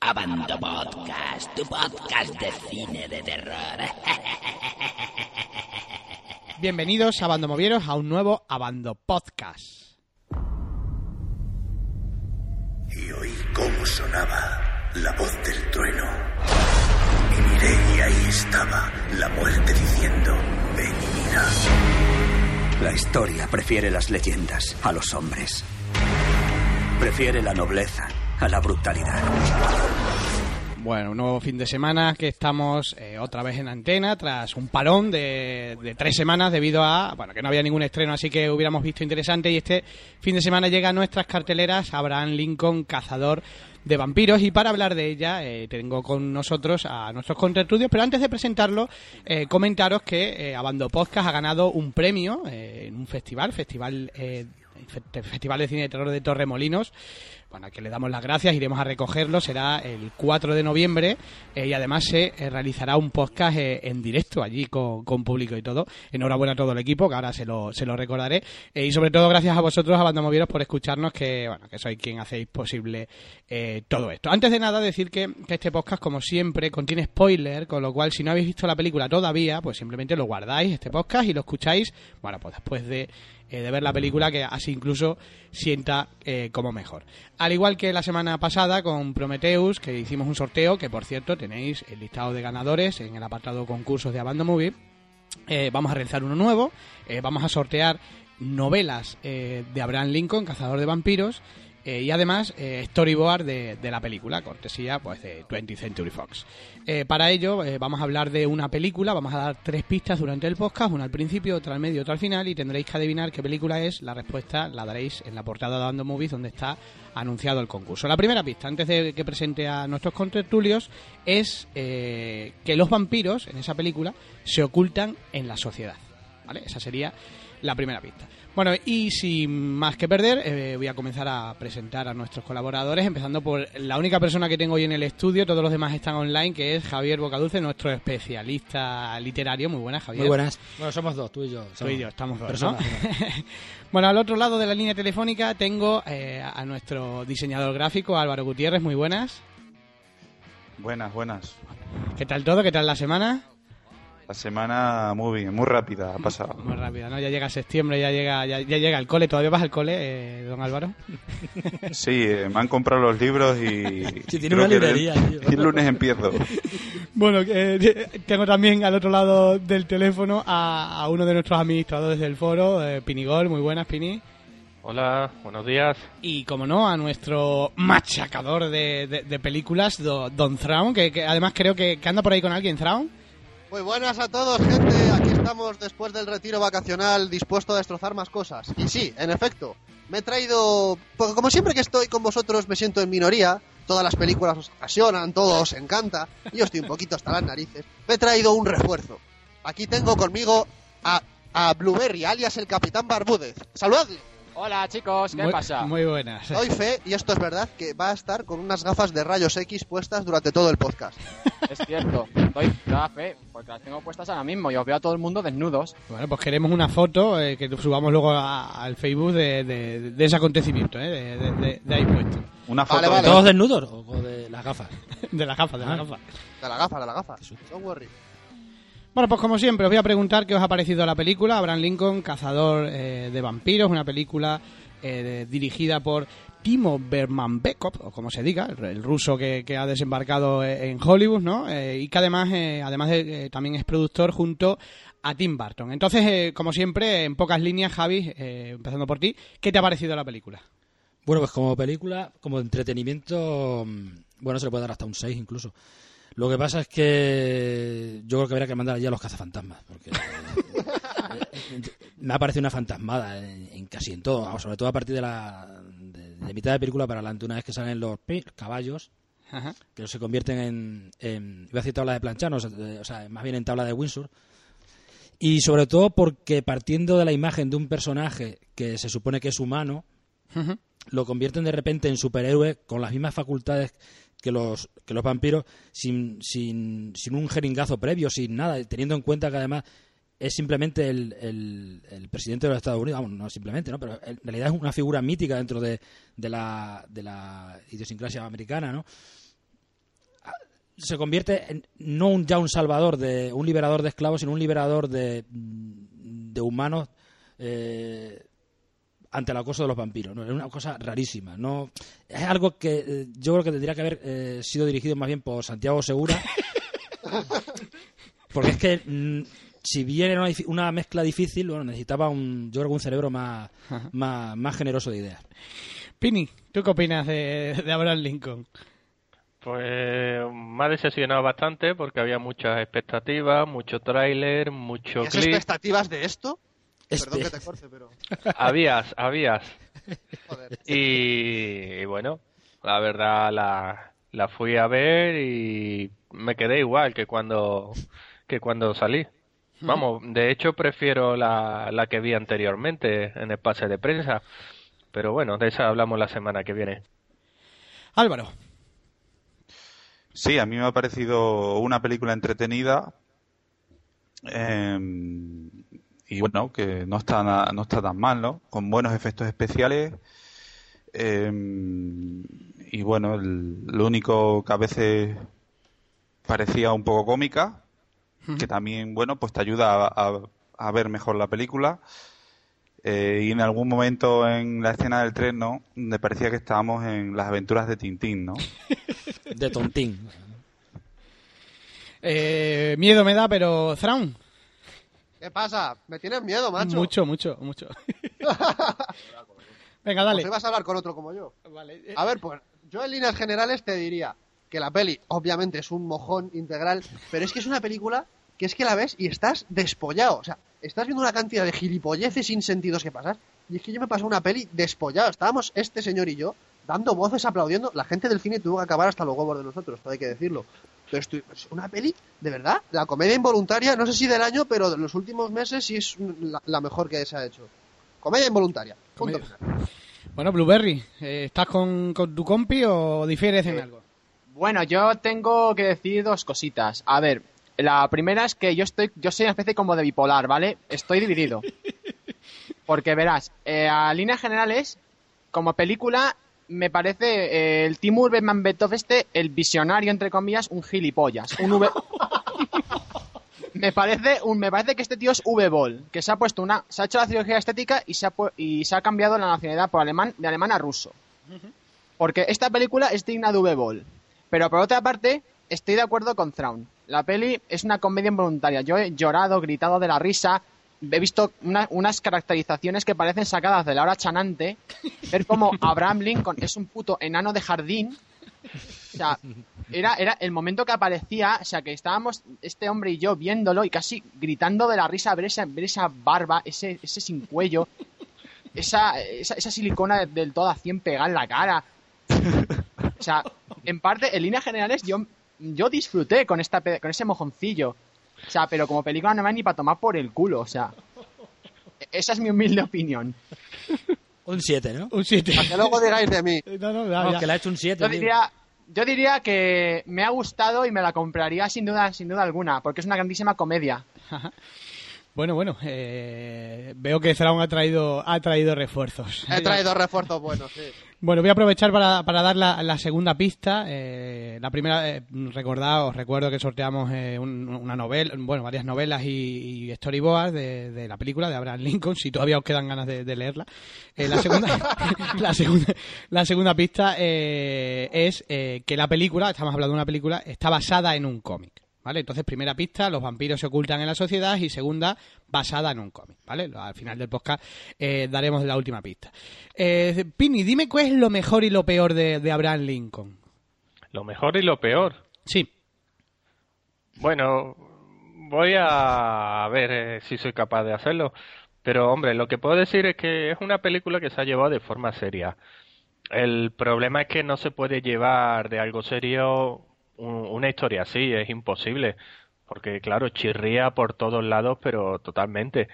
Abando Podcast, tu podcast de cine de terror. Bienvenidos, Abandomovieros, a un nuevo Abando Podcast. Y oí cómo sonaba la voz del trueno. Y miré y ahí estaba la muerte diciendo, ven y mira. La historia prefiere las leyendas a los hombres. Prefiere la nobleza a la brutalidad. Bueno, un nuevo fin de semana que estamos eh, otra vez en antena tras un parón de, de tres semanas debido a, bueno, que no había ningún estreno, así que hubiéramos visto interesante y este fin de semana llega a nuestras carteleras Abraham Lincoln, Cazador de Vampiros y para hablar de ella eh, tengo con nosotros a nuestros contraestudios, pero antes de presentarlo, eh, comentaros que Abando Podcast ha ganado un premio en un festival, festival Fe- Festival de Cine de Terror de Torremolinos. Bueno, que le damos las gracias, iremos a recogerlo, será el 4 de noviembre eh, y además se eh, realizará un podcast eh, en directo allí con, público y todo. Enhorabuena a todo el equipo, que ahora se lo, se lo recordaré. Y sobre todo gracias a vosotros, a Bandamovieros, por escucharnos, que bueno, que sois quien hacéis posible todo esto. Antes de nada, decir que, que este podcast, como siempre, contiene spoiler, con lo cual si no habéis visto la película todavía, pues simplemente lo guardáis, este podcast, y lo escucháis, bueno, pues después de eh, de ver la película que así incluso sienta eh, como mejor. Al igual que la semana pasada con Prometheus, que hicimos un sorteo, que por cierto tenéis el listado de ganadores en el apartado concursos de Abando Movie, eh, vamos a realizar uno nuevo, eh, vamos a sortear novelas de Abraham Lincoln, Cazador de Vampiros, eh, y además eh, storyboard de, la película, cortesía pues de 20th Century Fox. Eh, para ello vamos a hablar de una película, vamos a dar tres pistas durante el podcast, una al principio, otra al medio, otra al final, y tendréis que adivinar qué película es. La respuesta la daréis en la portada de Dando Movies, donde está anunciado el concurso. La primera pista, antes de que presente a nuestros contertulios, es que los vampiros en esa película se ocultan en la sociedad. ¿Vale? Esa sería la primera pista. Bueno, y sin más que perder, eh, voy a comenzar a presentar a nuestros colaboradores, empezando por la única persona que tengo hoy en el estudio, todos los demás están online, que es Javier Bocadulce, nuestro especialista literario. Muy buenas, Javier. Muy buenas. Bueno, somos dos, tú y yo. Tú y yo, estamos dos, personas. ¿no? bueno, al otro lado de la línea telefónica tengo eh, a nuestro diseñador gráfico, Álvaro Gutiérrez. Muy buenas. Buenas, buenas. ¿Qué tal todo? ¿Qué tal la semana? La semana muy bien, muy rápida ha pasado. Muy rápida, ¿no? Ya llega septiembre, ya llega, ya, ya llega el cole. ¿Todavía vas al cole, eh, don Álvaro? Sí, eh, me han comprado los libros y... Sí, tiene creo una que el- librería, tío. El lunes empiezo. Bueno, eh, tengo también al otro lado del teléfono a, a uno de nuestros administradores del foro, eh, Pinigol. Muy buenas, Pini. Hola, buenos días. Y, como no, a nuestro machacador de, de- de películas, do- Don Thrawn, que, que además creo que, que anda por ahí con alguien, Thrawn. Muy buenas a todos, gente. Aquí estamos después del retiro vacacional, dispuesto a destrozar más cosas. Y sí, en efecto, me he traído. Porque como siempre que estoy con vosotros me siento en minoría. Todas las películas os apasionan, todo os encanta. Y yo estoy un poquito hasta las narices. Me he traído un refuerzo. Aquí tengo conmigo a, a Blueberry, alias el Capitán Barbúdez. ¡Saludadle! Hola chicos, ¿qué muy, pasa? Muy buenas. Doy fe, y esto es verdad, que va a estar con unas gafas de rayos X puestas durante todo el podcast. Es cierto, doy fe, porque las tengo puestas ahora mismo y os veo a todo el mundo desnudos. Bueno, pues queremos una foto eh, que subamos luego a- al Facebook de, de- de ese acontecimiento, eh, de, de- de- de ahí puesto. Una foto Vale, vale. ¿Todos desnudos o o de las gafas? De la gafa, de la Ah. gafa. De la gafa, de la gafa. Don't worry. Bueno, pues como siempre, os voy a preguntar qué os ha parecido la película. Abraham Lincoln, Cazador eh, de Vampiros, una película eh, de- dirigida por Timo Bermanbekov, o como se diga, el, el ruso que, que ha desembarcado eh, en Hollywood, ¿no? Eh, y que además, eh, además de, eh, también es productor junto a Tim Burton. Entonces, eh, como siempre, en pocas líneas, Javi, eh, empezando por ti, ¿qué te ha parecido la película? Bueno, pues como película, como entretenimiento, mm, bueno, se le puede dar hasta un 6 incluso. Lo que pasa es que yo creo que habría que mandar allí a los cazafantasmas, porque me ha parecido una fantasmada en, en casi en todo, sobre todo a partir de la de, mitad de película para adelante, una vez que salen los caballos, Ajá. que se convierten en, en iba a decir tabla de planchar, no, o sea, más bien en tabla de Windsor. Y sobre todo porque partiendo de la imagen de un personaje que se supone que es humano, lo convierten de repente en superhéroe con las mismas facultades que los, que los vampiros, sin, sin, sin un jeringazo previo, sin nada, teniendo en cuenta que además es simplemente el, el, el presidente de los Estados Unidos, vamos, no simplemente, ¿no? pero en realidad es una figura mítica dentro de, de, la, de la idiosincrasia americana, ¿no? se convierte en no un, ya un salvador, de un liberador de esclavos, sino un liberador de, de humanos eh, ante el acoso de los vampiros. ¿no? Es una cosa rarísima. no Es algo que eh, yo creo que tendría que haber eh, sido dirigido más bien por Santiago Segura. porque es que mm, si bien era una, mezcla difícil, bueno, necesitaba un, yo creo que un cerebro más, más, más generoso de ideas. Pini, ¿tú qué opinas de, de Abraham Lincoln? Pues me ha decepcionado bastante porque había muchas expectativas, mucho tráiler, mucho ¿Tienes clip. expectativas de esto? Este- Perdón que te corte, pero... Habías, habías. Joder. Y, y bueno, la verdad la, la fui a ver y me quedé igual que cuando que cuando salí. Vamos, de hecho prefiero la, la que vi anteriormente en el pase de prensa. Pero bueno, de esa hablamos la semana que viene. Álvaro. Sí, a mí me ha parecido una película entretenida eh, y bueno, que no está, na- no está tan mal, ¿no? Con buenos efectos especiales eh, y bueno, el- lo único que a veces parecía un poco cómica, que también, bueno, pues te ayuda a, a- a ver mejor la película. Eh, y en algún momento en la escena del tren, ¿no? Me parecía que estábamos en las aventuras de Tintín, ¿no? De tontín. Eh, miedo me da, pero Thrawn. ¿Qué pasa? Me tienes miedo, macho. Mucho, mucho, mucho. Venga, dale. Pues hoy vas a hablar con otro como yo. Vale, A ver, pues yo en líneas generales te diría que la peli obviamente es un mojón integral, pero es que es una película que es que la ves y estás despollado. O sea, estás viendo una cantidad de gilipolleces sin sentidos que pasar. Y es que yo me pasé una peli despollado. Estábamos este señor y yo dando voces, aplaudiendo. La gente del cine tuvo que acabar hasta los huevos de nosotros, todo hay que decirlo. Pero estoy, es una peli, de verdad, la comedia involuntaria, no sé si del año, pero de los últimos meses sí es la, la mejor que se ha hecho. Comedia involuntaria. Punto. Comedia. Bueno, Blueberry, eh, ¿estás con, con tu compi o difieres en algo? Bueno, yo tengo que decir dos cositas. A ver, la primera es que yo estoy, yo soy una especie como de bipolar, ¿vale? Estoy dividido. Porque verás, eh, a líneas generales, como película, me parece eh, el Timur Bekmambetov este, el visionario, entre comillas, un gilipollas. Un V... me parece un, me parece que este tío es V-Ball, que se ha puesto una, se ha hecho la cirugía estética y se ha, y se ha cambiado la nacionalidad por alemán, de alemán a ruso. Porque esta película es digna de V-Ball. Pero por otra parte, estoy de acuerdo con Thrawn. La peli es una comedia involuntaria. Yo he llorado, gritado de la risa. He visto una- unas caracterizaciones que parecen sacadas de la hora chanante. Ver como Abraham Lincoln es un puto enano de jardín. O sea, era, era el momento que aparecía, o sea, que estábamos este hombre y yo viéndolo y casi gritando de la risa ver esa, ver esa barba, ese, ese sin cuello, esa, esa, esa silicona de- del todo a 100 pegada en la cara. O sea, en parte, en líneas generales, yo, yo disfruté con, esta, con ese mojoncillo. O sea, pero como película no me ni para tomar por el culo, o sea. e- Esa es mi humilde opinión. Un 7, ¿no? Un 7. Para que luego digáis de mí. No, no, No, que le ha hecho un 7. Yo diría, yo diría que me ha gustado y me la compraría sin duda, sin duda alguna, porque es una grandísima comedia. Bueno, bueno, eh, veo que Thrawn ha traído, ha traído refuerzos. He traído refuerzos buenos, sí. Bueno, voy a aprovechar para, para dar la, la segunda pista. Eh, la primera, eh, recordad, os recuerdo que sorteamos eh, un- una novela, bueno, varias novelas y, y storyboards de, de la película de Abraham Lincoln, si todavía os quedan ganas de, de leerla. Eh, la, segunda, la, segunda, la segunda pista eh, es eh, que la película, estamos hablando de una película, está basada en un cómic. ¿Vale? Entonces, primera pista, los vampiros se ocultan en la sociedad y segunda, basada en un cómic, ¿vale? Al final del podcast eh, daremos la última pista. Eh, Pini, dime cuál es lo mejor y lo peor de, de Abraham Lincoln. Lo mejor y lo peor. Sí. Bueno, voy a ver eh, si soy capaz de hacerlo. Pero, hombre, lo que puedo decir es que es una película que se ha llevado de forma seria. El problema es que no se puede llevar de algo serio una historia así, es imposible. Porque, claro, chirría por todos lados, pero totalmente.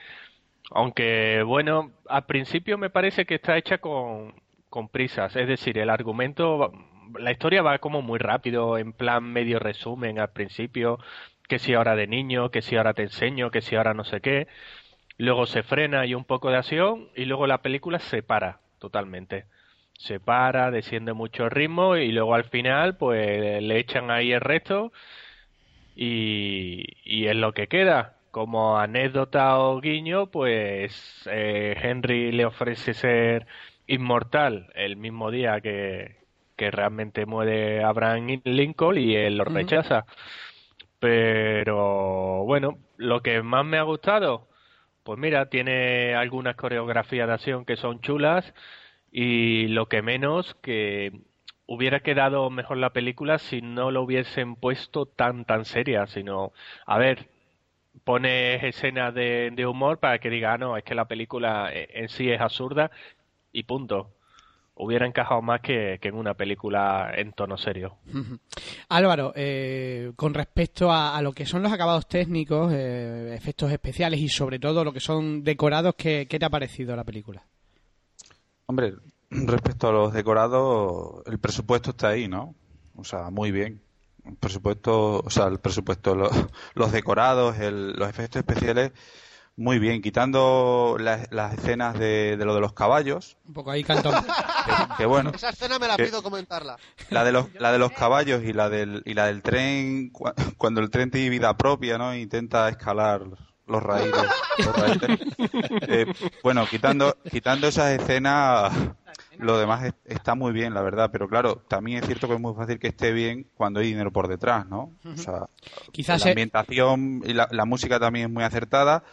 Aunque, bueno, al principio me parece que está hecha con, con prisas. Es decir, el argumento, la historia va como muy rápido, en plan medio resumen al principio, que si ahora de niño, que si ahora te enseño, que si ahora no sé qué. Luego se frena y un poco de acción y luego la película se para totalmente. Se para, desciende mucho el ritmo y luego al final pues le echan ahí el resto y, y es lo que queda. Como anécdota o guiño, pues eh, Henry le ofrece ser inmortal el mismo día que, que realmente muere Abraham Lincoln y él lo rechaza. Pero bueno, lo que más me ha gustado, pues mira, tiene algunas coreografías de acción que son chulas y lo que menos que hubiera quedado mejor la película si no lo hubiesen puesto tan tan seria, sino a ver, pones escenas de, humor para que diga, ah, no, es que la película eh, en sí es absurda y punto. Hubiera encajado más que, en una película en tono serio. Álvaro, eh, con respecto a, a lo que son los acabados técnicos, eh, efectos especiales y sobre todo lo que son decorados, ¿qué, qué te ha parecido la película? Hombre, respecto a los decorados, el presupuesto está ahí, ¿no? O sea, muy bien. El presupuesto, o sea, el presupuesto, lo- los, decorados, el- los efectos especiales, muy bien. Quitando las, las escenas de, de lo de los caballos, Un poco ahí cantón. que, que bueno, Esa escena me la que- pido comentarla. la de los, la de los caballos y la del, y la del tren, cua- cuando el tren tiene vida propia, ¿no? Intenta escalar los raíles. los raíles. Eh, bueno, quitando, quitando esas escenas, lo demás es- está muy bien, la verdad. Pero claro, también es cierto que es muy fácil que esté bien cuando hay dinero por detrás, ¿no? O sea, Quizás la ambientación y la, la música también es muy acertada,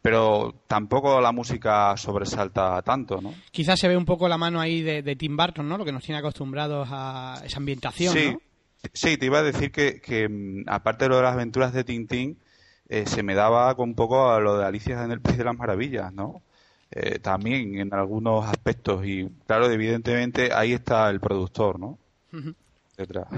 pero tampoco la música sobresalta tanto, ¿no? Quizás se ve un poco la mano ahí de, de Tim Burton, ¿no? Lo que nos tiene acostumbrados a esa ambientación, sí, ¿no? sí, te iba a decir que, que, mm, aparte de lo de las aventuras de Tintín, eh, se me daba con un poco a lo de Alicia en el País de las Maravillas, ¿no? Eh, también en algunos aspectos y claro, evidentemente ahí está el productor, ¿no? Detrás.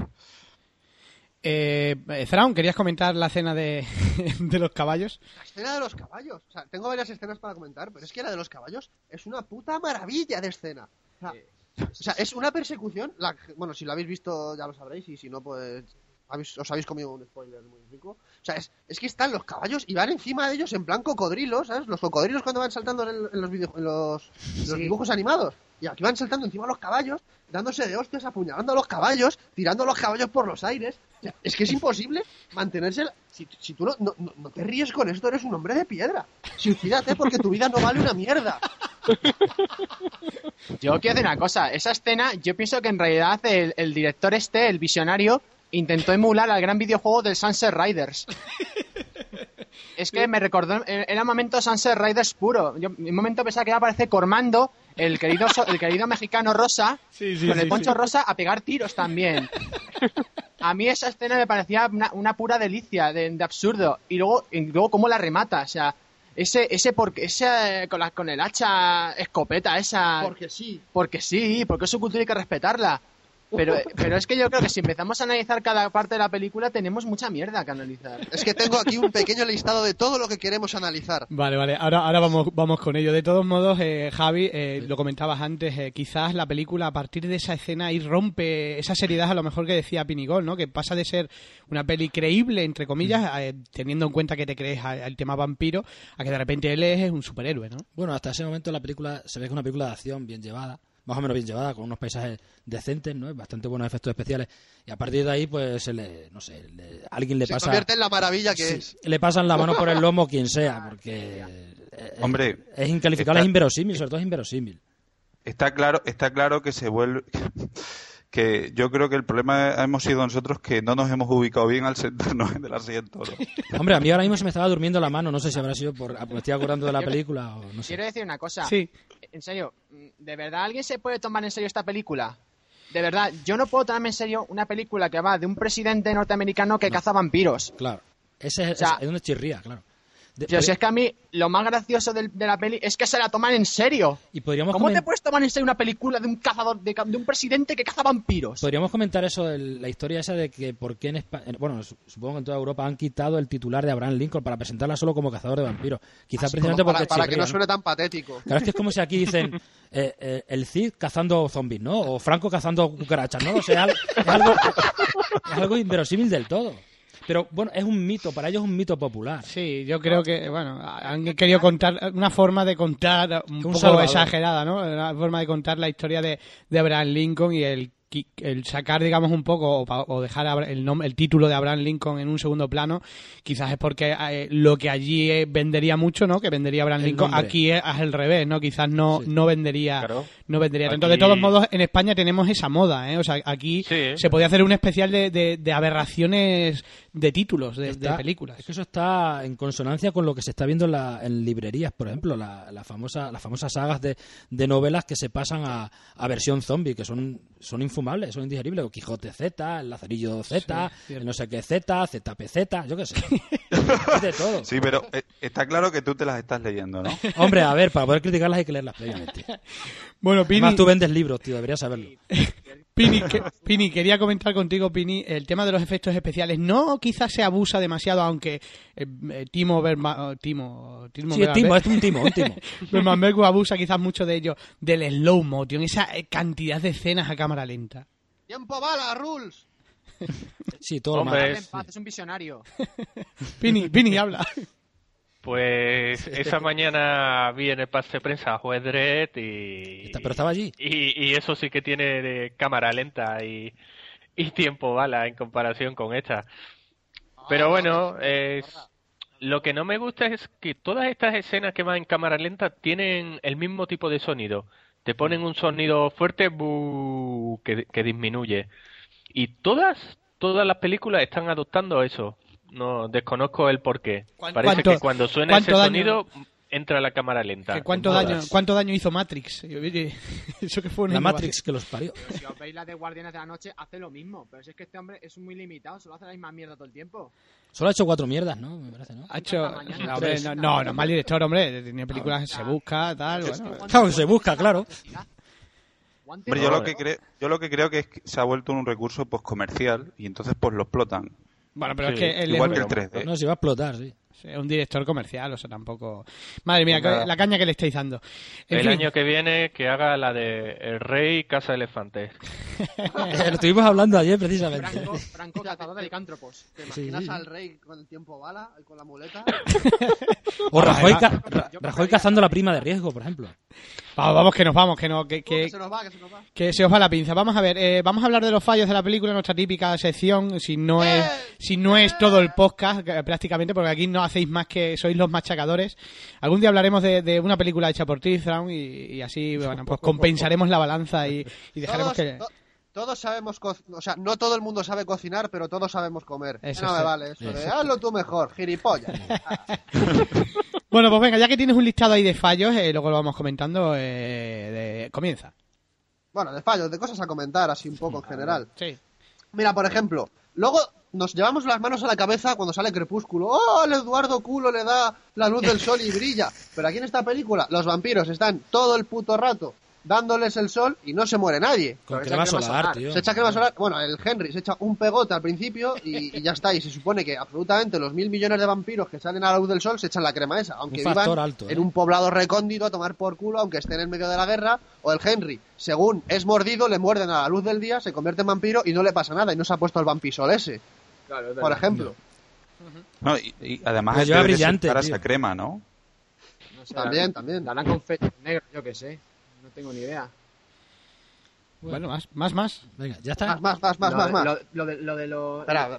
Eh, eh, ¿querías comentar la escena de, de los caballos? La escena de los caballos. O sea, tengo varias escenas para comentar, pero es que la de los caballos es una puta maravilla de escena. O sea, o sea, es una persecución. La, bueno, si la habéis visto ya lo sabréis, y si no, pues habéis- os habéis comido un spoiler muy rico. O sea, es, es que están los caballos y van encima de ellos en plan cocodrilos, ¿sabes? Los cocodrilos cuando van saltando en, el- en los, video- en los, dibujos animados. Y aquí van saltando encima de los caballos, dándose de hostias, apuñalando a los caballos, tirando a los caballos por los aires. O sea, es que es imposible mantenerse. Si, si tú no, no, no- no te ríes con esto, eres un hombre de piedra. Suicídate porque tu vida no vale una mierda. Yo quiero decir una cosa, esa escena, yo pienso que en realidad el, el director este, el visionario, intentó emular al gran videojuego del Sunset Riders. Es que me recordó, eh, era un momento Sunset Riders puro. Yo en un momento pensaba que iba a aparecer Cormando, el querido, so- el querido mexicano Rosa, Sí, sí, con el sí, poncho sí. rosa a pegar tiros también. A mí esa escena me parecía una, una pura delicia de, de absurdo. Y luego, y luego cómo la remata, o sea, ese, ese porque, ese con, la, con el hacha escopeta esa. Porque sí. Porque sí, porque es su cultura y hay que respetarla. Pero, pero es que yo creo que si empezamos a analizar cada parte de la película, tenemos mucha mierda que analizar. Es que tengo aquí un pequeño listado de todo lo que queremos analizar. Vale, vale, ahora, ahora vamos, vamos con ello. De todos modos, eh, Javi, eh, lo comentabas antes, eh, quizás la película a partir de esa escena ahí rompe esa seriedad a lo mejor que decía Pinigol, ¿no? Que pasa de ser una peli creíble, entre comillas, eh, teniendo en cuenta que te crees al tema vampiro, a que de repente él es un superhéroe, ¿no? Bueno, hasta ese momento la película se ve que es una película de acción bien llevada, más o menos bien llevada, con unos paisajes decentes, ¿no? Bastante buenos efectos especiales. Y a partir de ahí, pues, se le, no sé, le- alguien le Se pasa... convierte en la maravilla que Sí, es. le pasan la mano por el lomo quien sea, porque eh, Hombre, es incalificable, está- es inverosímil, sobre todo es inverosímil. Está claro, está claro que se vuelve que yo creo que el problema hemos sido nosotros que no nos hemos ubicado bien al sentarnos en el asiento. ¿no? Hombre, a mí ahora mismo se me estaba durmiendo la mano, no sé si habrá sido por... Me estoy acordando de la película o no sé. Quiero decir una cosa. Sí. En serio, ¿de verdad alguien se puede tomar en serio esta película? De verdad, yo no puedo tomarme en serio una película que va de un presidente norteamericano que caza vampiros. Claro. Ese es, O sea- es donde chirría, claro. De- Yo, si es que a mí lo más gracioso de, la peli es que se la toman en serio. y podríamos ¿Cómo te puedes tomar en serio una película de un cazador, de, un presidente que caza vampiros? Podríamos comentar eso, de la historia esa de que por qué en España, bueno, su- supongo que en toda Europa han quitado el titular de Abraham Lincoln para presentarla solo como cazador de vampiros. Quizás Así precisamente para, porque para que no suene tan patético. Claro, es que es como si aquí dicen eh, eh, el Cid cazando zombies, ¿no? O Franco cazando cucarachas, ¿no? O sea, es algo, es algo inverosímil del todo. Pero bueno, es un mito, para ellos es un mito popular. Sí, yo creo que, bueno, han querido contar una forma de contar un, Un poco salvador. exagerada, ¿no? Una forma de contar la historia de, de Abraham Lincoln y el, el sacar, digamos, un poco o, pa- o dejar el, nom- el título de Abraham Lincoln en un segundo plano, quizás es porque eh, lo que allí eh, vendería mucho, ¿no? Que vendería Abraham El Lincoln, nombre. aquí es al revés, ¿no? Quizás no, Sí. no vendería Claro. no vendería. Aquí- De todos modos, en España tenemos esa moda, ¿eh? O sea, aquí Sí. se podía hacer un especial de, de, de aberraciones de títulos de, películas. Es que eso está en consonancia con lo que se está viendo en, la- en librerías, por ejemplo, la, la famosa, las famosas sagas de, de novelas que se pasan a, a versión zombie, que son, son infumables, son indigeribles. O Quijote Z, el Lazarillo Z, Sí, el no sé qué Z, ZPZ, yo qué sé. es de todo. Sí, pero eh, está claro que tú te las estás leyendo, ¿no? Hombre, a ver, para poder criticarlas hay que leerlas previamente. Bueno, Pini, Además, tú vendes libros, tío, deberías saberlo. Pini, que- Pini, quería comentar contigo, Pini, el tema de los efectos especiales. No quizás se abusa demasiado, aunque eh, eh, Timo Berma, oh, Timo, Timo Sí, es Berma- timo, es un timo, un timo. Abusa quizás mucho de ello, del slow motion, esa eh, cantidad de escenas a cámara lenta. ¡Tiempo bala, rules! Sí, todo lo Hombre, malo. En paz, es un visionario. Pini, Pini, habla. Pues esa mañana vi en el pase de prensa a Juez Dredd y... Pero estaba allí. Y, y eso sí que tiene de cámara lenta y, y tiempo bala en comparación con esta. Pero bueno, es... lo que no me gusta es que todas estas escenas que van en cámara lenta tienen el mismo tipo de sonido. Te ponen un sonido fuerte que, que disminuye. Y todas, todas las películas están adoptando eso. No desconozco el porqué. ¿Cuán- Parece cuánto- que cuando suena ese daño- sonido entra la cámara lenta. Que ¿Cuánto daño. ¿Cuánto daño hizo Matrix? Y, oye, Eso que fue una La. Matrix que los parió. Si os veis la de Guardianes de la Noche, hace lo mismo. Pero si es que este hombre es muy limitado, solo hace la misma mierda todo el tiempo. Solo ha hecho cuatro mierdas, ¿no? Me parece, ¿no? Ha hecho... No, hombre, no, no, mal director, hombre. Tiene películas, se busca, tal. Bueno. Claro que se busca, claro. Hombre, yo lo que creo, yo lo que creo que es que se ha vuelto un recurso pues comercial y entonces pues lo explotan. Bueno, pero Sí, es que él Igual es, que el 3D. No, si va a explotar, sí. es un director comercial, o sea, tampoco... Madre mía, Nada. la caña que le estáis dando. En El fin. año que viene que haga la de El Rey Casa de Elefantes. Eh, Lo estuvimos hablando ayer, precisamente. Franco, Franco cazador de licántropos. ¿Te imaginas sí. al rey con el tiempo bala y con la muleta? O Rajoy, ca- Ra- Rajoy cazando la prima de riesgo, por ejemplo. Vamos, vamos, que nos vamos, que, no, que, que, Que se nos va, que se nos va. que se os va la pinza. Vamos a ver, eh, vamos a hablar de los fallos de la película, nuestra típica sección, si no es, si no es todo el podcast, eh, prácticamente, porque aquí no hacéis más que sois los machacadores. Algún día hablaremos de, de una película hecha por Tizround y, y así, bueno, pues compensaremos la balanza y, y dejaremos Todos, que... to- todos sabemos, o sea, no todo el mundo sabe cocinar, pero todos sabemos comer. Eso no sí. me vale eso de, hazlo tú mejor, gilipollas. Bueno, pues venga, ya que tienes un listado ahí de fallos, eh, luego lo vamos comentando, eh, de- comienza. bueno, de fallos, de cosas a comentar, así un poco en general. Sí. Mira, por ejemplo, luego nos llevamos las manos a la cabeza cuando sale Crepúsculo. ¡Oh, el Eduardo culo le da la luz del sol y brilla! Pero aquí en esta película, los vampiros están todo el puto rato dándoles el sol y no se muere nadie. Con crema solar, solar. tío. Se echa crema solar. Bueno, el Henry se echa un pegote al principio y, y ya está. Y se supone que absolutamente los mil millones de vampiros que salen a la luz del sol se echan la crema esa. Aunque Un vivan alto, ¿eh? en un poblado recóndito a tomar por culo, aunque estén en medio de la guerra. O el Henry, según es mordido, le muerden a la luz del día, se convierte en vampiro y no le pasa nada. Y no se ha puesto el vampisol ese, por ejemplo. No, y, y además Lo es que brillante, sentar a tío. esa crema, ¿no? No También, también. Darán confeti negro, yo qué sé. No tengo ni idea. Bueno, más, más, más. Venga, ya está. Más, más, más, más, lo, más, de- más. Lo, lo de, lo de lo- Espera,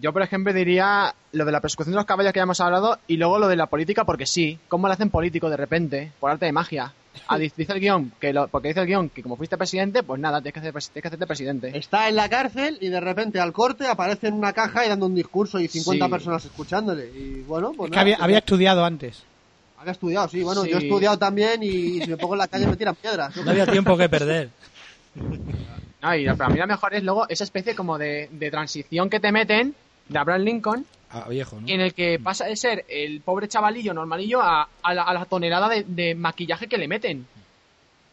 Yo, por ejemplo, diría lo de la persecución de los caballos que ya hemos hablado y luego lo de la política porque sí. ¿Cómo le hacen político de repente? Por arte de magia. Ah, dice el guion que lo- porque dice el guion que como fuiste presidente, pues nada, tienes que, hacer, tienes que hacerte presidente. Está en la cárcel y de repente al corte aparece en una caja y dando un discurso y 50 Sí. personas escuchándole. Y bueno, pues Es que nada, había, pues había estudiado antes. Había estudiado, sí. Bueno, Sí. yo he estudiado también y si me pongo en la calle me tiran piedras. No había tiempo que perder. No, y para mí lo mejor es luego esa especie como de, de transición que te meten de Abraham Lincoln Ah, viejo, ¿no? en el que pasa de ser el pobre chavalillo normalillo a, a la, a la tonelada de, de maquillaje que le meten.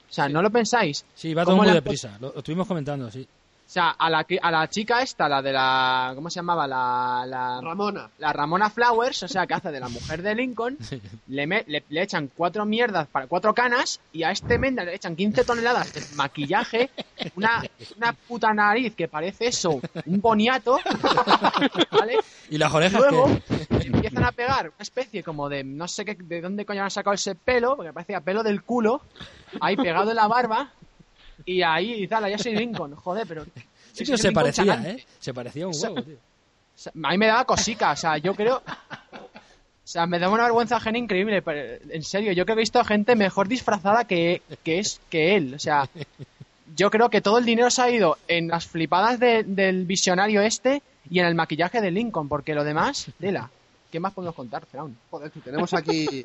O sea, ¿no lo pensáis? Sí, va todo ¿Cómo muy deprisa. Lo, lo estuvimos comentando, sí. Sea, a la, a la chica esta, la de la... ¿Cómo se llamaba? La, la, Ramona. la Ramona Flowers, o sea, que hace de la mujer de Lincoln, le, me- le, le echan cuatro mierdas, para cuatro canas, y a este Menda le echan 15 toneladas de maquillaje, una, una puta nariz que parece eso, un boniato, ¿vale? Y las orejas Luego que... empiezan a pegar una especie como de, no sé qué, de dónde coño han sacado ese pelo, porque parecía pelo del culo, ahí pegado en la barba, y ahí y tal, ya soy Lincoln, joder, pero... Sí, se Lincoln parecía, Chanante. ¿eh? Se parecía un huevo, tío. O sea, a mí me daba cosica, o sea, yo creo... O sea, me daba una vergüenza ajena increíble, pero, en serio, yo creo que he visto gente mejor disfrazada que, que es que él, o sea, yo creo que todo el dinero se ha ido en las flipadas de- del visionario este y en el maquillaje de Lincoln, porque lo demás, tela. ¿Qué más podemos contar, Feraun? Joder, si tenemos aquí.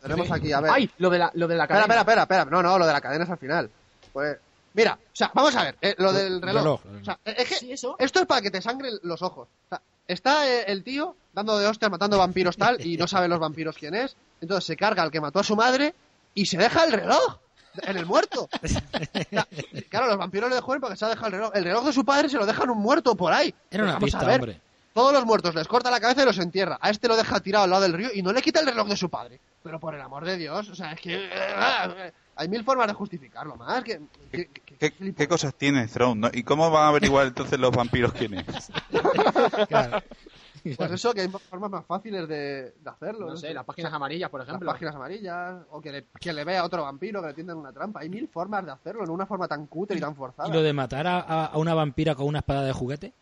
tenemos aquí, a ver. Ay, lo de la, lo de la espera, cadena. espera, espera, espera. No, no, lo de la cadena es al final. Pues. Mira, o sea, vamos a ver, eh, lo del reloj. reloj. O sea, es que Sí, eso. esto es para que te sangren los ojos. O sea, está eh, el tío dando de hostias, matando vampiros tal, y no sabe los vampiros quién es. Entonces se carga al que mató a su madre y se deja el reloj en el muerto. O sea, claro, los vampiros le dejan porque se ha dejado el reloj. El reloj de su padre se lo dejan un muerto por ahí. Era una pista, a ver, hombre. Todos los muertos les corta la cabeza y los entierra. A este lo deja tirado al lado del río y no le quita el reloj de su padre. Pero por el amor de Dios, o sea, es que. Hay mil formas de justificarlo más. Que, que- que- ¿Qué, cosas tiene Throne? no? ¿Y cómo van a averiguar entonces los vampiros quién es? Claro. Pues eso, que hay formas más fáciles de, de hacerlo. No sé, las páginas amarillas, por Las ejemplo. páginas amarillas, o que le, que le vea a otro vampiro que le tienden una trampa. Hay mil formas de hacerlo, no una forma tan cutre y tan forzada. ¿Y lo de matar a, a- a una vampira con una espada de juguete?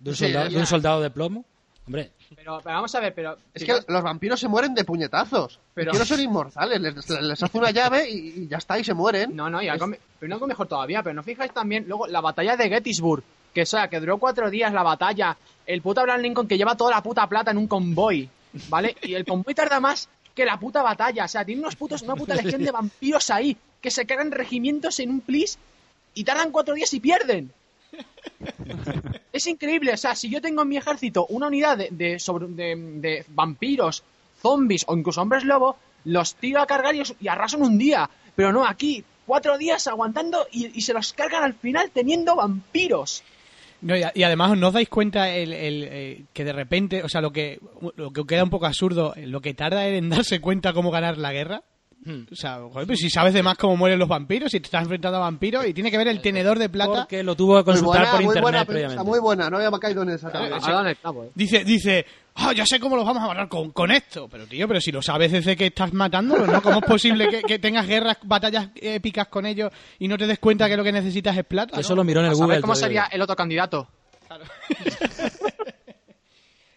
¿De un, Sí, soldado, ya. de un soldado de plomo? Hombre, Pero, pero vamos a ver, pero... Es que los vampiros se mueren de puñetazos. Pero- Pero no son inmortales. Les, les hace una llave y, y ya está, y se mueren. No, no, y algo, me- pero algo mejor todavía, pero no fijáis también luego la batalla de Gettysburg, que o sea, que duró cuatro días la batalla, el puto Abraham Lincoln que lleva toda la puta plata en un convoy, ¿vale? Y el convoy tarda más que la puta batalla, o sea, tiene unos putos, una puta legión de vampiros ahí, que se cargan regimientos en un plis y tardan cuatro días y pierden. Es increíble, o sea, si yo tengo en mi ejército una unidad de, de, vampiros, zombies o incluso hombres lobo, los tiro a cargar y, arrasan un día. Pero no, aquí, cuatro días aguantando y, y se los cargan al final teniendo vampiros. No, y, además no os dais cuenta el, el, eh, que de repente, o sea, lo que, lo que queda un poco absurdo, lo que tarda en darse cuenta cómo ganar la guerra. Hmm. O sea, joder, pues si sabes de más cómo mueren los vampiros, si te estás enfrentando a vampiros y tiene que ver el tenedor de plata. porque lo tuvo que Muy consultar buena, por muy internet buena, previamente. muy buena, no había caído en esa eh. Dice, dice, ah, ya sé cómo los vamos a matar con, con esto. Pero tío, pero si lo sabes desde que estás matándolos, ¿no? ¿Cómo es posible que, que tengas guerras, batallas épicas con ellos y no te des cuenta que lo que necesitas es plata? Eso ¿no? lo miró en el Google. cómo sería el otro candidato.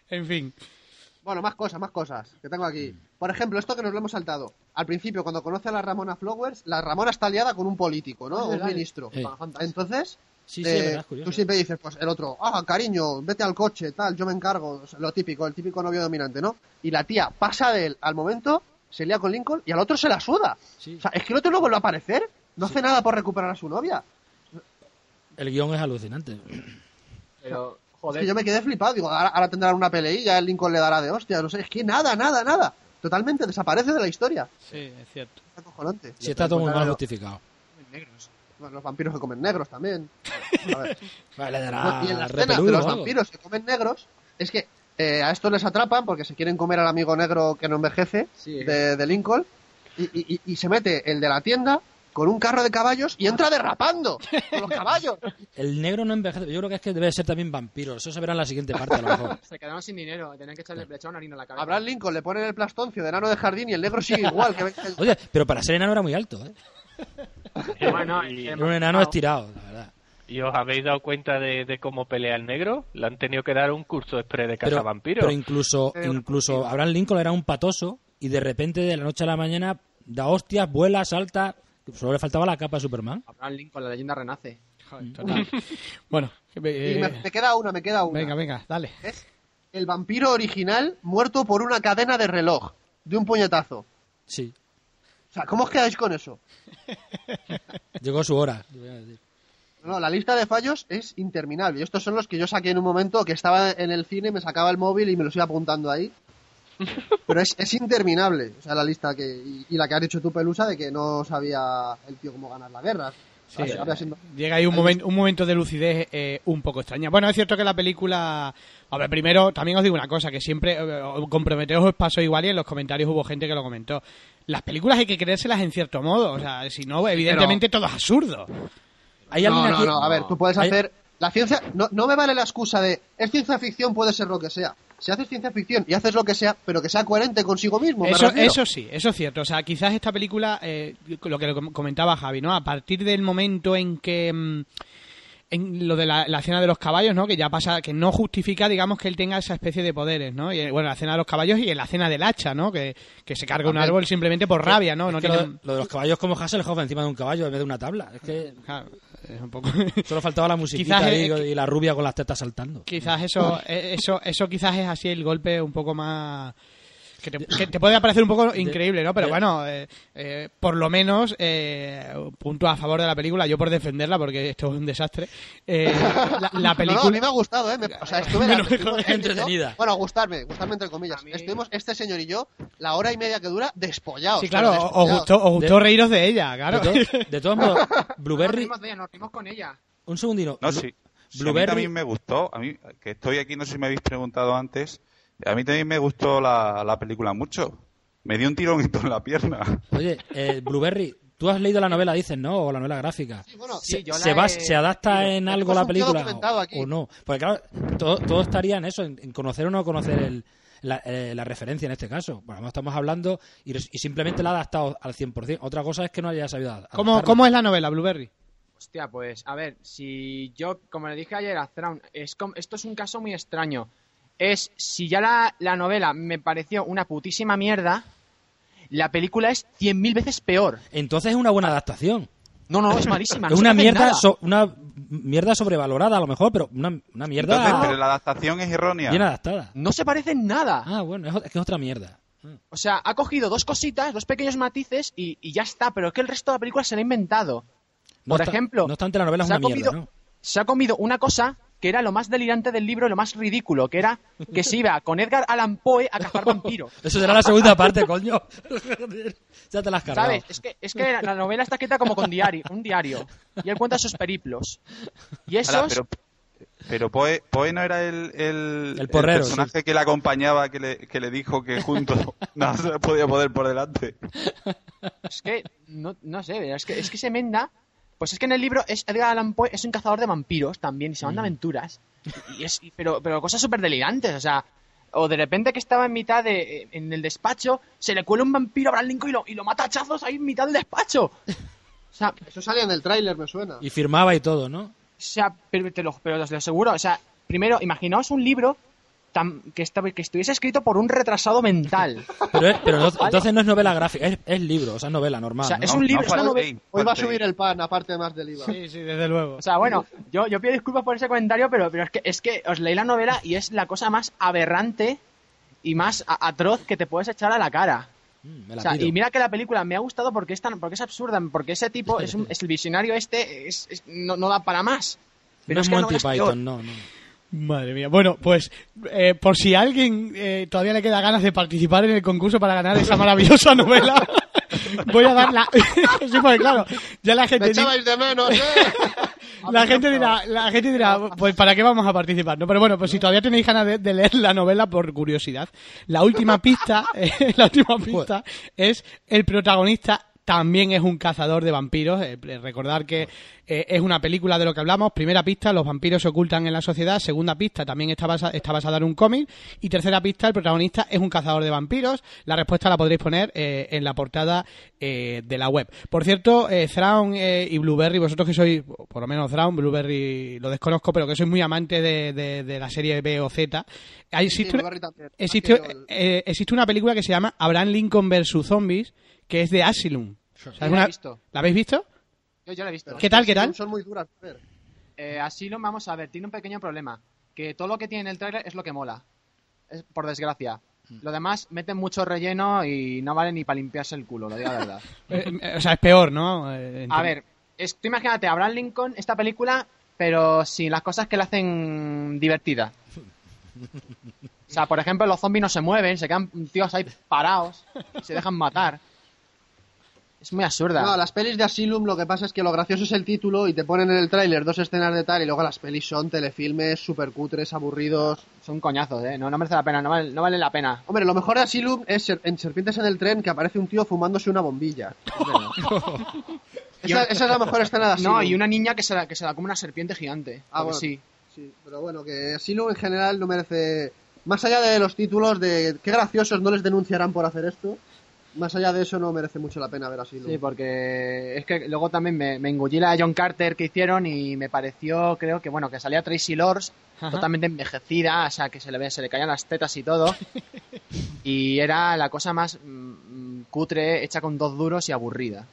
En fin. Bueno, más cosas, más cosas que tengo aquí. Por ejemplo, esto que nos lo hemos saltado. Al principio, cuando conoce a la Ramona Flowers, la Ramona está aliada con un político, ¿no? Ah, un ministro. Entonces, Sí, sí, eh, verdad, tú siempre dices, pues el otro, ah, cariño, vete al coche, tal, yo me encargo. Lo típico, el típico novio dominante, ¿no? Y la tía pasa de él al momento, se lía con Lincoln y al otro se la suda. Sí. O sea, es que el otro no vuelve a aparecer. No hace nada por recuperar a su novia. El guion es alucinante. Pero, Es que yo me quedé flipado. Digo, ahora, ahora tendrán una peleilla, el Lincoln le dará de hostia. No sé, es que nada, nada, nada. Totalmente desaparece de la historia. Sí, es cierto. Es acojonante. Si está todo muy mal justificado. Bueno, los vampiros que comen negros también. A ver. Vale, dará y en la escena de los vampiros que comen negros, es que eh, a estos les atrapan porque se quieren comer al amigo negro que no envejece Sí. de, de Lincoln y- y se mete el de la tienda con un carro de caballos y entra derrapando con los caballos. El negro no envejece. Yo creo que es que debe ser también vampiro. Eso se verá en la siguiente parte, a lo mejor. se quedaron sin dinero, tenían que echarle, le echaron harina a la cabeza. Abraham Lincoln le ponen el plastoncio de enano de jardín y el negro sigue igual. Que el- Oye, pero para ser enano era muy alto, ¿eh? Bueno, Y- eh, Era un enano estirado, la verdad. ¿Y os habéis dado cuenta de, de cómo pelea el negro? Le han tenido que dar un curso express de Pero, cazavampiros. pero incluso, Eh, incluso Abraham Lincoln era un patoso y de repente de la noche a la mañana da hostias, vuela, salta. Solo le faltaba la capa de Superman. Abraham Lincoln, la leyenda renace. Joder, total. bueno, y eh, me, me queda una, me queda una. venga, venga, dale. Es el vampiro original muerto por una cadena de reloj, de un puñetazo. Sí, O sea, ¿cómo os quedáis con eso? llegó su hora. te voy a decir. No, la lista de fallos es interminable. Y estos son los que yo saqué en un momento que estaba en el cine, me sacaba el móvil y me los iba apuntando ahí. Pero es, es interminable. O sea, la lista que. Y, y la que has dicho tú, Pelusa, de que no sabía el tío cómo ganar la guerra. Sí, siendo- llega ahí un, momen- un momento de lucidez eh, un poco extraña. Bueno, es cierto que la película... A ver, primero, también os digo una cosa, que siempre eh, comprometeos os pasó igual y en los comentarios hubo gente que lo comentó. Las películas hay que creérselas en cierto modo, o sea, si no, evidentemente todo es absurdo. ¿Hay No, no, no, a ver, tú puedes ¿Hay- hacer... La ciencia... No, no me vale la excusa de... Es ciencia ficción, puede ser lo que sea. Si haces ciencia ficción y haces lo que sea, pero que sea coherente consigo mismo, Eso, eso sí, eso es cierto. O sea, quizás esta película, eh, lo que com- comentaba Javi, ¿no? A partir del momento en que. mm, En lo de la, la cena de los caballos, ¿no? Que ya pasa, que no justifica, digamos, que él tenga esa especie de poderes, ¿no? Y, eh, bueno, la cena de los caballos y en la cena del hacha, ¿no? Que, que se carga un árbol simplemente por rabia, ¿no? No tiene- lo, lo de los caballos como Hasselhoff encima de un caballo en vez de una tabla. Es que Claro, es un poco... solo faltaba la musiquita Quizás, ahí y la rubia con las tetas saltando. Quizás eso, eh, eso, eso quizás es así el golpe un poco más que te, que te puede parecer un poco increíble, ¿no? Pero bueno, eh, eh, por lo menos eh, punto a favor de la película, yo por defenderla porque esto es un desastre. Eh, la, la No, no, a película mí me ha gustado, ¿eh? Me- o sea, estuve... Bueno, yo- entretenida. Bueno, gustarme, gustarme entre comillas. Mí- Estuvimos este señor y yo la hora y media que dura despollados. Sí, claro, os gustó, os gustó De- reíros de ella, claro. De, to- de todos modos, Nos Blueberry... rimos de ella, nos rimos con ella. Un segundino. No, sí. Sí, a mí Blueberry... también me gustó. A mí, que estoy aquí, no sé si me habéis preguntado antes. A mí también me gustó la, la película mucho. Me dio un tironito en la pierna. Oye, eh, Blueberry, tú has leído la novela, dices, ¿no? O la novela gráfica. Sí, bueno, Sí, ¿Se, yo la se, va- he ¿Se adapta en algo la película o, o no? Porque claro, todo, todo estaría en eso, en, en conocer o no conocer el- la, eh, la referencia en este caso. Bueno, no estamos hablando y, simplemente la ha adaptado al 100%. Otra cosa es que no haya sabido adaptarla. ¿Cómo, ¿Cómo es la novela, Blueberry? Hostia, pues a ver, si yo, como le dije ayer a Thrawn, es esto es un caso muy extraño. Es, si ya la, la novela me pareció una putísima mierda, la película es cien mil veces peor. Entonces es una buena adaptación. No, no, es malísima. es una mierda, so- una mierda sobrevalorada a lo mejor, pero una, una mierda Entonces, pero la adaptación es errónea. bien adaptada. No se parece en nada. Ah, bueno, es, que es otra mierda. O sea, ha cogido dos cositas, dos pequeños matices y, y ya está, pero es que el resto de la película se la ha inventado. No Por ejemplo, no obstante, la novela es una mierda, comido- ¿no? Se ha comido una cosa que era lo más delirante del libro, lo más ridículo, que era que se iba con Edgar Allan Poe a cazar vampiros. Eso será la segunda parte, coño. ya te la has cargado. ¿Sabes? Es que, es que la, la novela está escrita como con diario, un diario. Y él cuenta sus periplos. Y esos... Pero pero Poe, Poe no era el, el, El porrero, personaje que le acompañaba, que le, que le dijo que juntos no se podía poder por delante. Es que, no, no sé, es que, es que se menda. Pues es que en el libro es Edgar Allan Poe es un cazador de vampiros también y se manda aventuras. Y es, y- pero, pero cosas súper delirantes, o sea. O de repente que estaba en mitad de. en el despacho, se le cuela un vampiro a Lincoln y lo, y lo mata a hachazos ahí en mitad del despacho. O sea, Eso salía en el tráiler, me suena. Y firmaba y todo, ¿no? o sea, pero, te lo, pero os lo aseguro, o sea, primero, imaginaos un libro tan, que, estuviese escrito por un retrasado mental. Pero, es- pero no- entonces no es novela gráfica, es, es libro, o sea, es novela normal. O sea, ¿no? es un libro, es una faltéis, novela. Hoy va a subir el pan, aparte más del IVA. Sí, sí, desde luego. O sea, bueno, yo, yo pido disculpas por ese comentario, pero, pero es, que, es que os leí la novela y es la cosa más aberrante y más a- atroz que te puedes echar a la cara. Mm, me la O sea, y mira que la película me ha gustado porque es, tan, porque es absurda, porque ese tipo, es, un- es el visionario este, es, es- no, no da para más. no es que Monty. Python, no, no. Madre mía. Bueno, pues eh, por si a alguien eh, todavía le queda ganas de participar en el concurso para ganar esa maravillosa novela, voy a dar la... sí, porque claro, ya la Me gente... echabais de menos, ¿eh? La gente dirá, la gente dirá, pues ¿para qué vamos a participar? No, pero bueno, pues si todavía tenéis ganas de, de leer la novela por curiosidad, la última pista, eh, la última pista es el protagonista también es un cazador de vampiros. Eh, recordar que eh, es una película de lo que hablamos. Primera pista, los vampiros se ocultan en la sociedad. Segunda pista, también está, basa- está basada en un cómic. Y tercera pista, el protagonista es un cazador de vampiros. La respuesta la podréis poner eh, en la portada eh, de la web. Por cierto, eh, Thrawn eh, y Blueberry, vosotros que sois, por lo menos Thrawn, Blueberry lo desconozco, pero que sois muy amantes de, de- de la serie B o Z, existe, Sí, una- existe, existe una película que se llama Abraham Lincoln vs. Zombies, que es de Asylum. La he una- visto. ¿La habéis visto? Yo ya lo he visto. ¿Qué tal, qué tal? Son muy duras. ver. Eh, Asylum, vamos a ver, tiene un pequeño problema. Que todo lo que tiene en el trailer es lo que mola. Es, por desgracia. Lo demás, meten mucho relleno y no vale ni para limpiarse el culo, lo digo la verdad. Eh, eh, o sea, es peor, ¿no? Eh, A ver, es, tú imagínate, Abraham Lincoln, esta película, pero sin las cosas que la hacen divertida. O sea, por ejemplo, los zombies no se mueven, se quedan tíos ahí parados, se dejan matar. Es muy absurda. No, las pelis de Asylum lo que pasa es que lo gracioso es el título y te ponen en el tráiler dos escenas de tal y luego las pelis son telefilmes super cutres, aburridos. Son coñazos, ¿eh? No, no merece la pena, no vale, no vale la pena. Hombre, lo mejor de Asylum es ser- en Serpientes en el tren que aparece un tío fumándose una bombilla. esa, esa es la mejor escena de Asylum. No, y una niña que se la, que se la come una serpiente gigante. Ah, bueno. sí. Sí, pero bueno, que Asylum en general no merece... Más allá de los títulos de qué graciosos no les denunciarán por hacer esto, más allá de eso no merece mucho la pena ver Asylum. Sí, porque es que luego también me, me engullí la de John Carter que hicieron y me pareció, creo que bueno, que salía Tracy Lords Ajá. totalmente envejecida, o sea, que se le, ve- se le caían las tetas y todo. y era la cosa más mm, mm, cutre, hecha con dos duros y aburrida.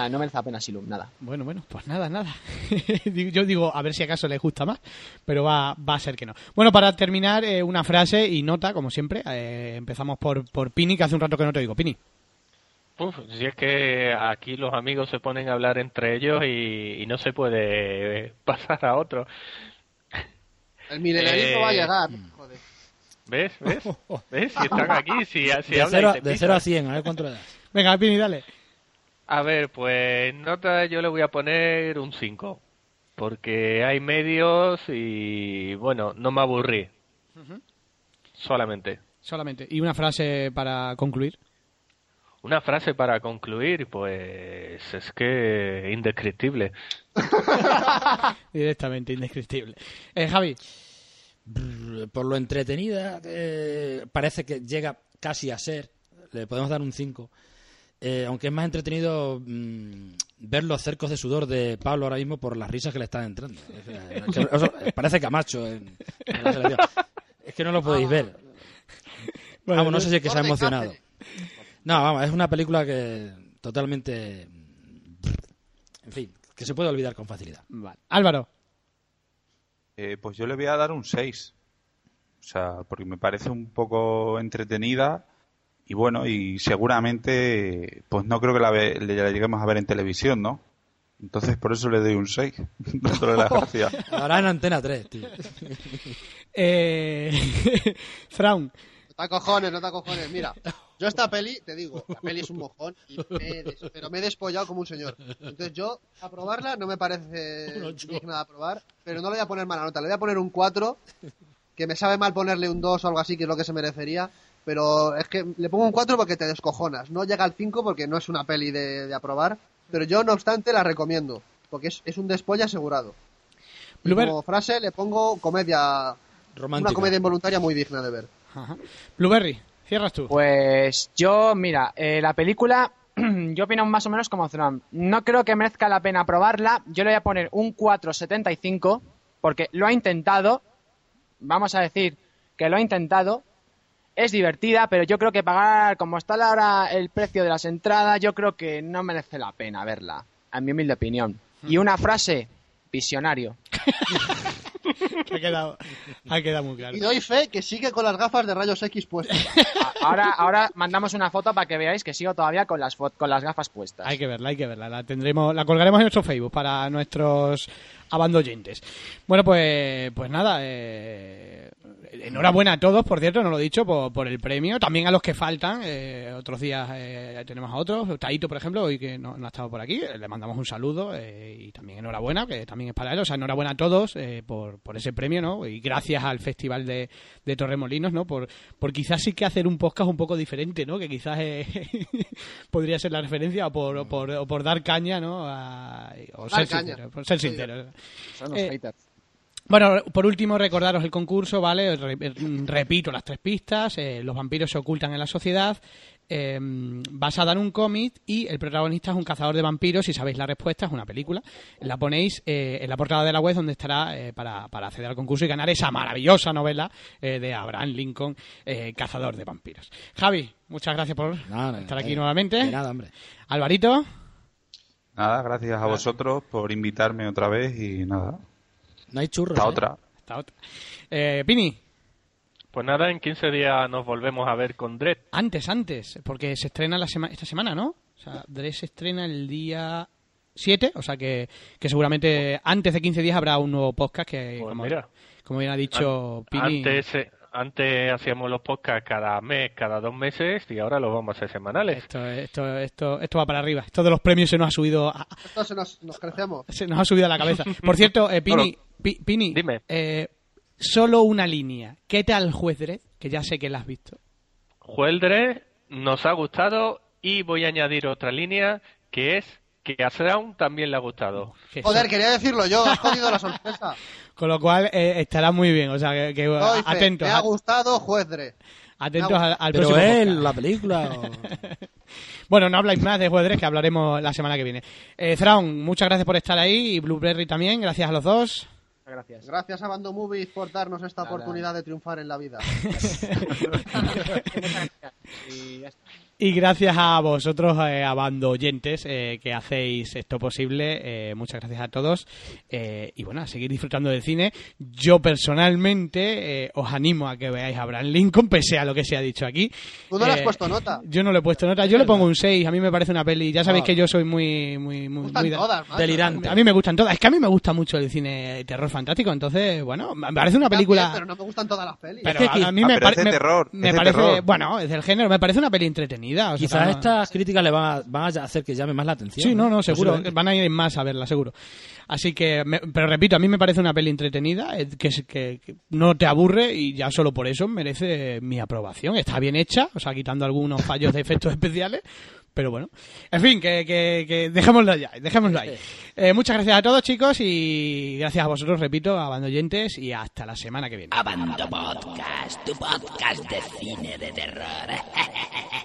Sea, no merece la pena Silum, nada. Bueno, bueno, pues nada, nada. Yo digo, a ver si acaso les gusta más, pero va, va a ser que no. Bueno, para terminar, eh, una frase y nota, como siempre. Eh, empezamos por, por Pini, que hace un rato que no te digo. Pini. Uf, si es que aquí los amigos se ponen a hablar entre ellos y, y no se puede pasar a otro. El milenarismo Eh, va a llegar. Joder. ¿Ves? ¿Ves? ¿Ves? Si están aquí, si, si de, hablan y 0 a, te de pisan. 0 a 100, a ver cuánto le das. Venga, Pini, dale. A ver, pues nota yo le voy a poner un 5. Porque hay medios y bueno, no me aburrí. Solamente. Solamente. Y una frase para concluir. Una frase para concluir, pues es que indescriptible. Directamente, indescriptible. Eh, Javi. Por lo entretenida, eh, parece que llega casi a ser. Le podemos dar un 5. Eh, aunque es más entretenido mm, ver los cercos de sudor de Pablo ahora mismo por las risas que le están entrando. Es que- eso- parece Camacho en, en la selección. Es que no lo podéis ver. Vamos, no sé si es que se ha emocionado. No, vamos, es una película que totalmente... En fin, que se puede olvidar con facilidad. Vale. Álvaro. Eh, pues yo le voy a dar un 6. O sea, porque me parece un poco entretenida y bueno, y seguramente, pues no creo que la, ve- la lleguemos a ver en televisión, ¿no? Entonces por eso le doy un 6. Dándole las gracias. Ahora en Antena 3, tío. Eh... Thrawn. No te acojones, no te acojones. Mira, yo esta peli, te digo, la peli es un mojón, y me he des- pero me he despollado como un señor. Entonces yo, aprobarla no me parece digna de aprobar, pero no le voy a poner mala nota, le voy a poner un 4, que me sabe mal ponerle un 2 o algo así, que es lo que se merecería, pero es que le pongo un 4 porque te descojonas. No llega al 5 porque no es una peli de, de aprobar, pero yo no obstante la recomiendo, porque es, es un despolle asegurado. Y como frase le pongo comedia, Romántica. una comedia involuntaria muy digna de ver. Ajá. Blueberry. Cierras tú. Pues yo, mira, eh, la película, yo opino más o menos como Thrawn. No creo que merezca la pena probarla. Yo le voy a poner un 4.75 porque lo ha intentado. Vamos a decir que lo ha intentado. Es divertida, pero yo creo que pagar, como está ahora el precio de las entradas, yo creo que no merece la pena verla, en mi humilde opinión. Y una frase, visionario. ha, quedado, ha quedado muy claro. Y doy fe que sigue con las gafas de rayos X puestas. Ahora, ahora mandamos una foto para que veáis que sigo todavía con las, con las gafas puestas. Hay que verla, hay que verla. La tendremos, la colgaremos en nuestro Facebook para nuestros abandoyentes. Bueno, pues, pues nada. eh, enhorabuena a todos, por cierto, no lo he dicho, por, el premio. También a los que faltan. eh, otros días eh, tenemos a otros. Taito, por ejemplo, hoy que no, no ha estado por aquí. Le mandamos un saludo eh, y también enhorabuena, que también es para él. O sea, enhorabuena a todos eh, por, por ese premio, ¿no? Y gracias al Festival de, Torremolinos, ¿no? Por, por quizás sí que hacer un podcast un poco diferente, ¿no? Que quizás eh, podría ser la referencia o por, o por, o por dar caña, ¿no? A- o Dar ser caña. sincero, por ser sincero. Son los Eh, haters. Bueno, por último, recordaros el concurso, ¿vale? Re- repito las tres pistas. eh, los vampiros se ocultan en la sociedad. Eh, basada en un cómic y el protagonista es un cazador de vampiros. Si sabéis la respuesta, es una película. La ponéis eh, en la portada de la web donde estará eh, para, para acceder al concurso y ganar esa maravillosa novela eh, de Abraham Lincoln, eh, Cazador de vampiros. Javi, muchas gracias por Nada, estar aquí eh, nuevamente. de nada, hombre. Alvarito, Nada, gracias a vosotros por invitarme otra vez y nada, No hay churros. hasta ¿eh? otra. esta otra. Eh, Pini, Pues nada, en 15 días nos volvemos a ver con Dredd. Antes, antes, porque se estrena la sema- esta semana, ¿no? O sea, Dredd se estrena el día 7, o sea que, que seguramente antes de 15 días habrá un nuevo podcast que, Pues como, mira. como bien ha dicho Pini... Antes, eh, Antes hacíamos los podcasts cada mes, cada dos meses y ahora los vamos a hacer semanales. Esto, esto, esto, esto va para arriba. Esto de los premios se nos ha subido a, Esto se nos, nos crecemos. se nos ha subido a la cabeza. Por cierto, eh, Pini, Pi- Pini, Dime. eh, solo una línea. ¿Qué tal Juez Dredd? Que ya sé que la has visto. Juez Dredd nos ha gustado y voy a añadir otra línea que es que a Thrawn también le ha gustado. Que Joder, quería decirlo yo, has jodido la sorpresa. Con lo cual eh, estará muy bien. O sea, que, que, fe, atentos, me ha gustado Juez Dredd. atentos al, al Pero próximo él, podcast. la película. o- Bueno, no habláis más de Juez que hablaremos la semana que viene. Eh, Thrawn, muchas gracias por estar ahí y Blueberry también. Gracias a los dos. Gracias. Gracias a Bando Movies por darnos esta oportunidad de triunfar en la vida. Y ya está. Y gracias a vosotros, eh, a bando oyentes, eh, que hacéis esto posible. Eh, muchas gracias a todos. Eh, y bueno, a seguir disfrutando del cine. Yo personalmente eh, os animo a que veáis a Abraham Lincoln, pese a lo que se ha dicho aquí. Tú no le has Eh, puesto nota. Yo no le he puesto nota. Yo le pongo un 6. A mí me parece una peli. Ya sabéis Ah. que yo soy muy. muy, muy, todas. Delirante. A mí me gustan todas. Es que a mí me gusta mucho el cine terror fantástico. Entonces, bueno, me parece una película. También, pero no me gustan todas las pelis. Pero a, mí Ah, me, me- terror, me es de parece, terror. bueno, es del género, me parece una peli entretenida. O sea, Quizás estas críticas le van a, van a hacer que llame más la atención. Sí, no, no, seguro. Van a ir más a verla, seguro. Así que, me- pero repito, a mí me parece una peli entretenida, eh, que, es- que, que no te aburre y ya solo por eso merece mi aprobación. Está bien hecha, o sea, quitando algunos fallos de efectos especiales. Pero bueno, en fin, que, que, que dejémoslo ya, dejémoslo ahí. Eh, muchas gracias a todos, chicos, y gracias a vosotros, repito, a Bando Oyentes, y hasta la semana que viene. Abando Podcast, tu podcast de cine de terror.